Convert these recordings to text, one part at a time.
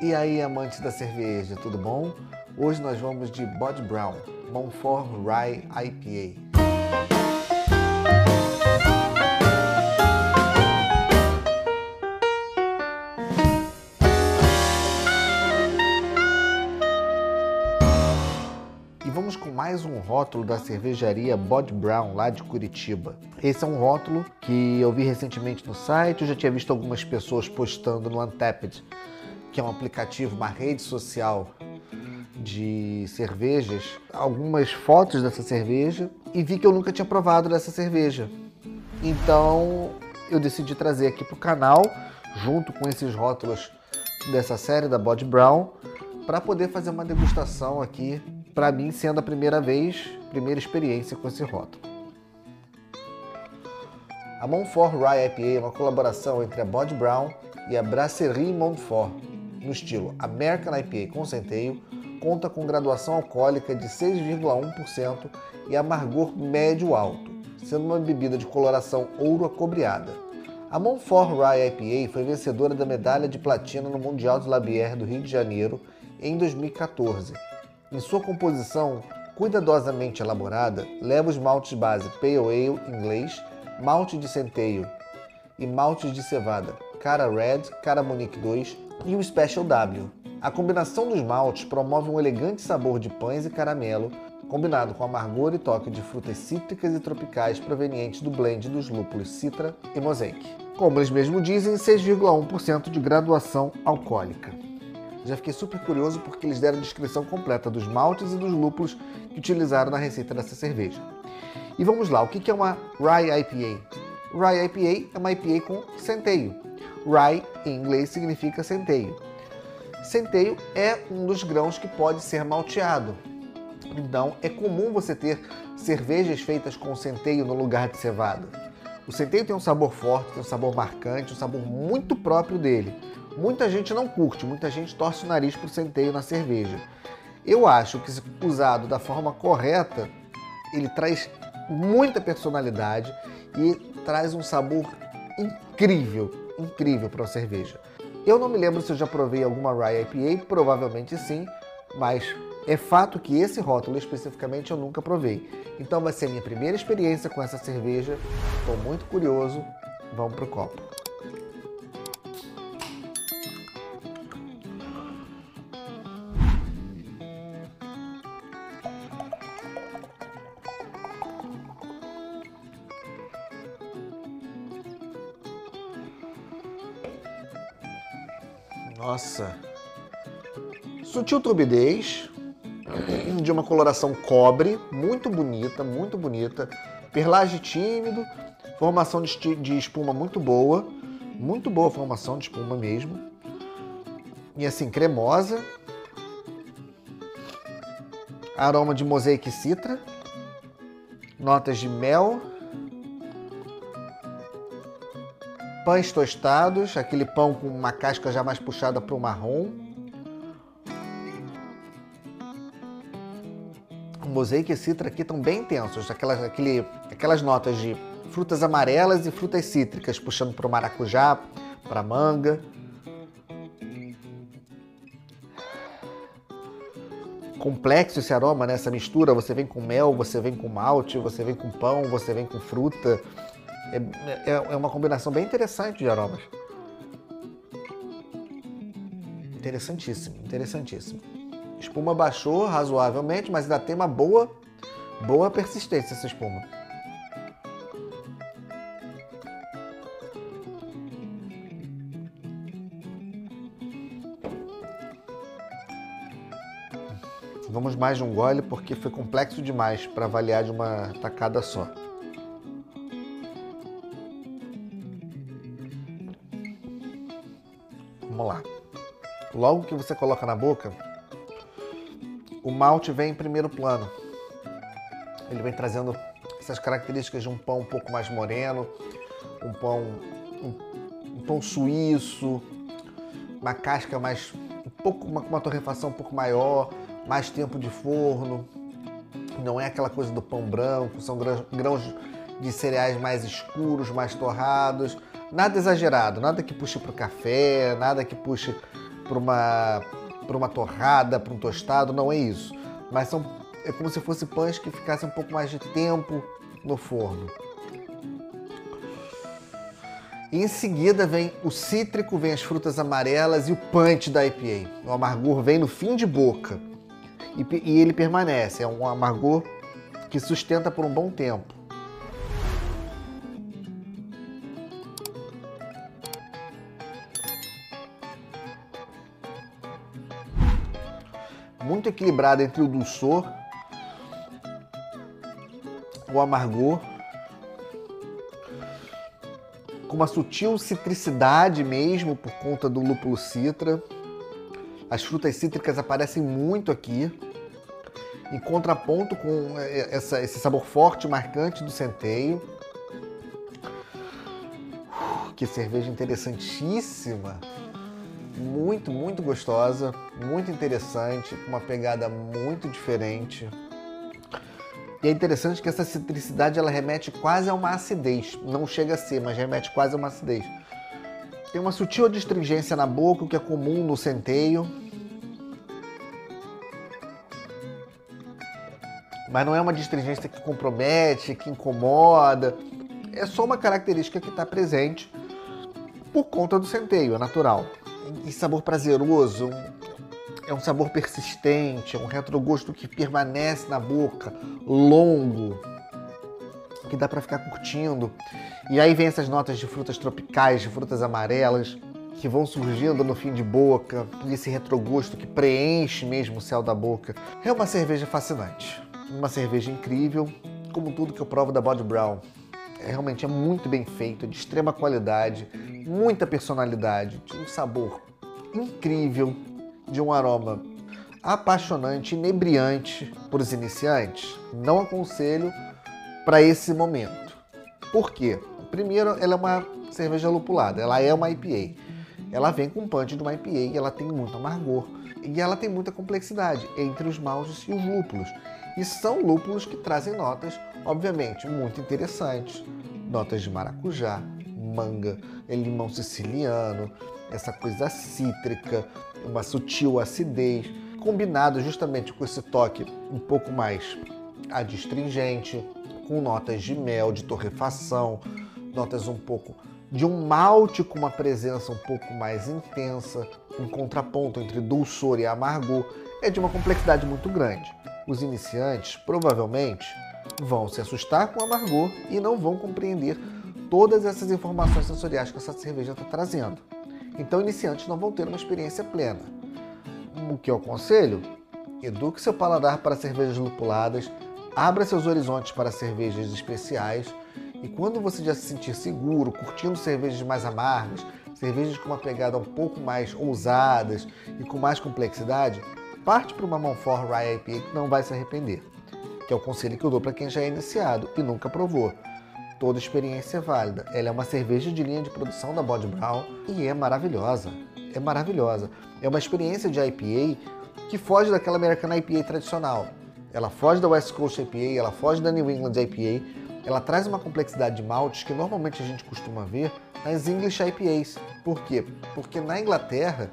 E aí, amantes da cerveja, tudo bom? Hoje nós vamos de Bod Brown, Montfort Rye IPA. E vamos com mais um rótulo da cervejaria Bod Brown, lá de Curitiba. Esse é um rótulo que eu vi recentemente no site, eu já tinha visto algumas pessoas postando no Untapped, que é um aplicativo, uma rede social de cervejas, algumas fotos dessa cerveja e vi que eu nunca tinha provado dessa cerveja. Então eu decidi trazer aqui para o canal, junto com esses rótulos dessa série da Bod Brown, para poder fazer uma degustação aqui para mim sendo a primeira vez, primeira experiência com esse rótulo. A Montfort Rye IPA é uma colaboração entre a Bod Brown e a Brasserie Montfort, no estilo American IPA com centeio, conta com graduação alcoólica de 6,1% e amargor médio-alto, sendo uma bebida de coloração ouro acobreada. A Montfort Rye IPA foi vencedora da medalha de platina no Mundial de Labière do Rio de Janeiro em 2014 em sua composição cuidadosamente elaborada, leva os maltes base Pale Ale inglês, malte de centeio e maltes de cevada Cara Red, Cara Monique 2 e o Special W. A combinação dos maltes promove um elegante sabor de pães e caramelo, combinado com amargor e toque de frutas cítricas e tropicais provenientes do blend dos lúpulos Citra e Mosaic. Como eles mesmos dizem, 6,1% de graduação alcoólica. Já fiquei super curioso porque eles deram a descrição completa dos maltes e dos lúpulos que utilizaram na receita dessa cerveja. E vamos lá, o que é uma Rye IPA? Rye IPA é uma IPA com centeio. Rye, em inglês, significa centeio. Centeio é um dos grãos que pode ser malteado. Então, é comum você ter cervejas feitas com centeio no lugar de cevada. O centeio tem um sabor forte, tem um sabor marcante, um sabor muito próprio dele. Muita gente não curte, muita gente torce o nariz pro centeio na cerveja. Eu acho que se usado da forma correta, ele traz muita personalidade e traz um sabor incrível, incrível para a cerveja. Eu não me lembro se eu já provei alguma Rye IPA, provavelmente sim, mas é fato que esse rótulo especificamente eu nunca provei. Então vai ser minha primeira experiência com essa cerveja. Estou muito curioso. Vamos pro copo. Nossa. Sutil turbidez, de uma coloração cobre, muito bonita, muito bonita. Perlage tímido, formação de, espuma muito boa, muito boa formação de espuma mesmo. E assim, cremosa. Aroma de mosaic citra. Notas de mel, pães tostados, aquele pão com uma casca já mais puxada para o marrom. O mosaic e citra aqui estão bem intensos, aquelas, aquele, aquelas notas de frutas amarelas e frutas cítricas, puxando para o maracujá, para manga. Complexo esse aroma, né? essa mistura. Você vem com mel, você vem com malte, você vem com pão, você vem com fruta. É, é, é uma combinação bem interessante de aromas. Interessantíssimo, interessantíssimo. Espuma baixou razoavelmente, mas ainda tem uma boa, boa persistência essa espuma. Vamos mais de um gole porque foi complexo demais para avaliar de uma tacada só. Vamos lá. Logo que você coloca na boca, o malte vem em primeiro plano. Ele vem trazendo essas características de um pão um pouco mais moreno, um pão um, um pão suíço, uma casca mais um pouco uma, uma torrefação um pouco maior, mais tempo de forno. Não é aquela coisa do pão branco, são grãos, grãos de cereais mais escuros, mais torrados Nada exagerado, nada que puxe para o café, nada que puxe para uma, uma torrada, para um tostado, não é isso. Mas são, é como se fosse pães que ficassem um pouco mais de tempo no forno. E em seguida vem o cítrico, vem as frutas amarelas e o punch da IPA. O amargor vem no fim de boca e, e ele permanece. É um amargor que sustenta por um bom tempo. Muito equilibrado entre o dulçor, o amargor com uma sutil citricidade mesmo por conta do lúpulo citra. As frutas cítricas aparecem muito aqui, em contraponto com é, essa, esse sabor forte e marcante do centeio. Que cerveja interessantíssima! Muito, muito gostosa, muito interessante, com uma pegada muito diferente. E é interessante que essa citricidade ela remete quase a uma acidez. Não chega a ser, mas remete quase a uma acidez. Tem uma sutil adstringência na boca, o que é comum no centeio. Mas não é uma adstringência que compromete, que incomoda. É só uma característica que está presente por conta do centeio, é natural. E sabor prazeroso, é um sabor persistente, é um retrogosto que permanece na boca, longo, que dá para ficar curtindo. E aí vem essas notas de frutas tropicais, de frutas amarelas, que vão surgindo no fim de boca, e esse retrogosto que preenche mesmo o céu da boca. É uma cerveja fascinante, uma cerveja incrível, como tudo que eu provo da Body Brown. É, realmente é muito bem feito, de extrema qualidade, muita personalidade, um sabor incrível, de um aroma apaixonante, inebriante para os iniciantes, não aconselho para esse momento. Por quê? Primeiro, ela é uma cerveja lupulada, ela é uma IPA. Ela vem com punch de uma IPA e ela tem muito amargor. E ela tem muita complexidade entre os maltes e os lúpulos. E são lúpulos que trazem notas, obviamente, muito interessantes. Notas de maracujá, manga, limão siciliano, essa coisa cítrica, uma sutil acidez, combinado justamente com esse toque um pouco mais adstringente, com notas de mel, de torrefação, notas um pouco de um malte com uma presença um pouco mais intensa, um contraponto entre dulçor e amargor, é de uma complexidade muito grande. Os iniciantes provavelmente vão se assustar com o amargor e não vão compreender todas essas informações sensoriais que essa cerveja está trazendo. Então, iniciantes não vão ter uma experiência plena. O que eu aconselho? Eduque seu paladar para cervejas lupuladas, abra seus horizontes para cervejas especiais e quando você já se sentir seguro, curtindo cervejas mais amargas, cervejas com uma pegada um pouco mais ousadas e com mais complexidade, parte para uma Monfort Rye IPA que não vai se arrepender, que é o conselho que eu dou para quem já é iniciado e nunca provou toda experiência é válida. Ela é uma cerveja de linha de produção da Bod Brown e é maravilhosa. É maravilhosa. É uma experiência de IPA que foge daquela American IPA tradicional. Ela foge da West Coast IPA, ela foge da New England IPA. Ela traz uma complexidade de maltes que normalmente a gente costuma ver nas English IPAs. Por quê? Porque na Inglaterra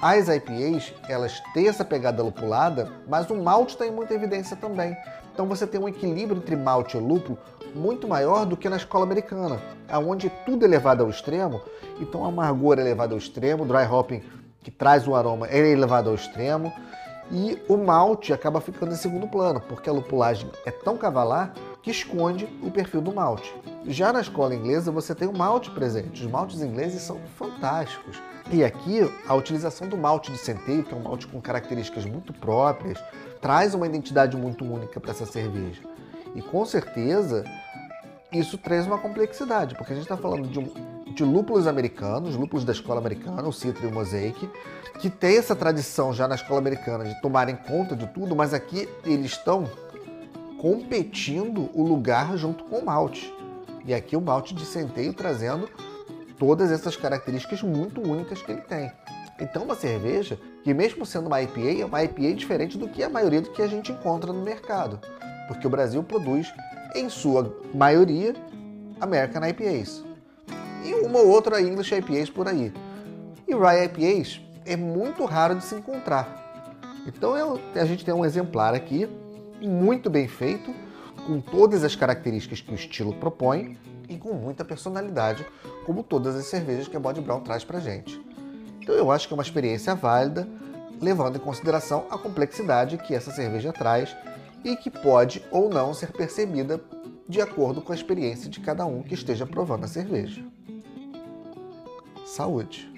as IPAs, elas têm essa pegada lupulada, mas o malte está em muita evidência também. Então você tem um equilíbrio entre malte e lúpulo muito maior do que na escola americana, onde tudo é levado ao extremo, então a amargor é levada ao extremo, o dry hopping que traz o aroma é elevado ao extremo, e o malte acaba ficando em segundo plano, porque a lupulagem é tão cavalar que esconde o perfil do malte. Já na escola inglesa você tem o malte presente, os maltes ingleses são fantásticos. E aqui a utilização do malte de centeio, que é um malte com características muito próprias, traz uma identidade muito única para essa cerveja. E com certeza isso traz uma complexidade, porque a gente está falando de, um, de, lúpulos americanos, lúpulos da escola americana, o Citra e o Mosaic, que tem essa tradição já na escola americana de tomarem conta de tudo, mas aqui eles estão competindo o lugar junto com o malte. E aqui o malte de centeio trazendo todas essas características muito únicas que ele tem. Então, uma cerveja que, mesmo sendo uma IPA, é uma IPA diferente do que a maioria do que a gente encontra no mercado porque o Brasil produz, em sua maioria, American IPAs. E uma ou outra English IPAs por aí. E Rye IPAs, é muito raro de se encontrar. Então eu, a gente tem um exemplar aqui, muito bem feito, com todas as características que o estilo propõe e com muita personalidade, como todas as cervejas que a Bode Brown traz pra gente. Então eu acho que é uma experiência válida, levando em consideração a complexidade que essa cerveja traz e que pode ou não ser percebida de acordo com a experiência de cada um que esteja provando a cerveja. Saúde!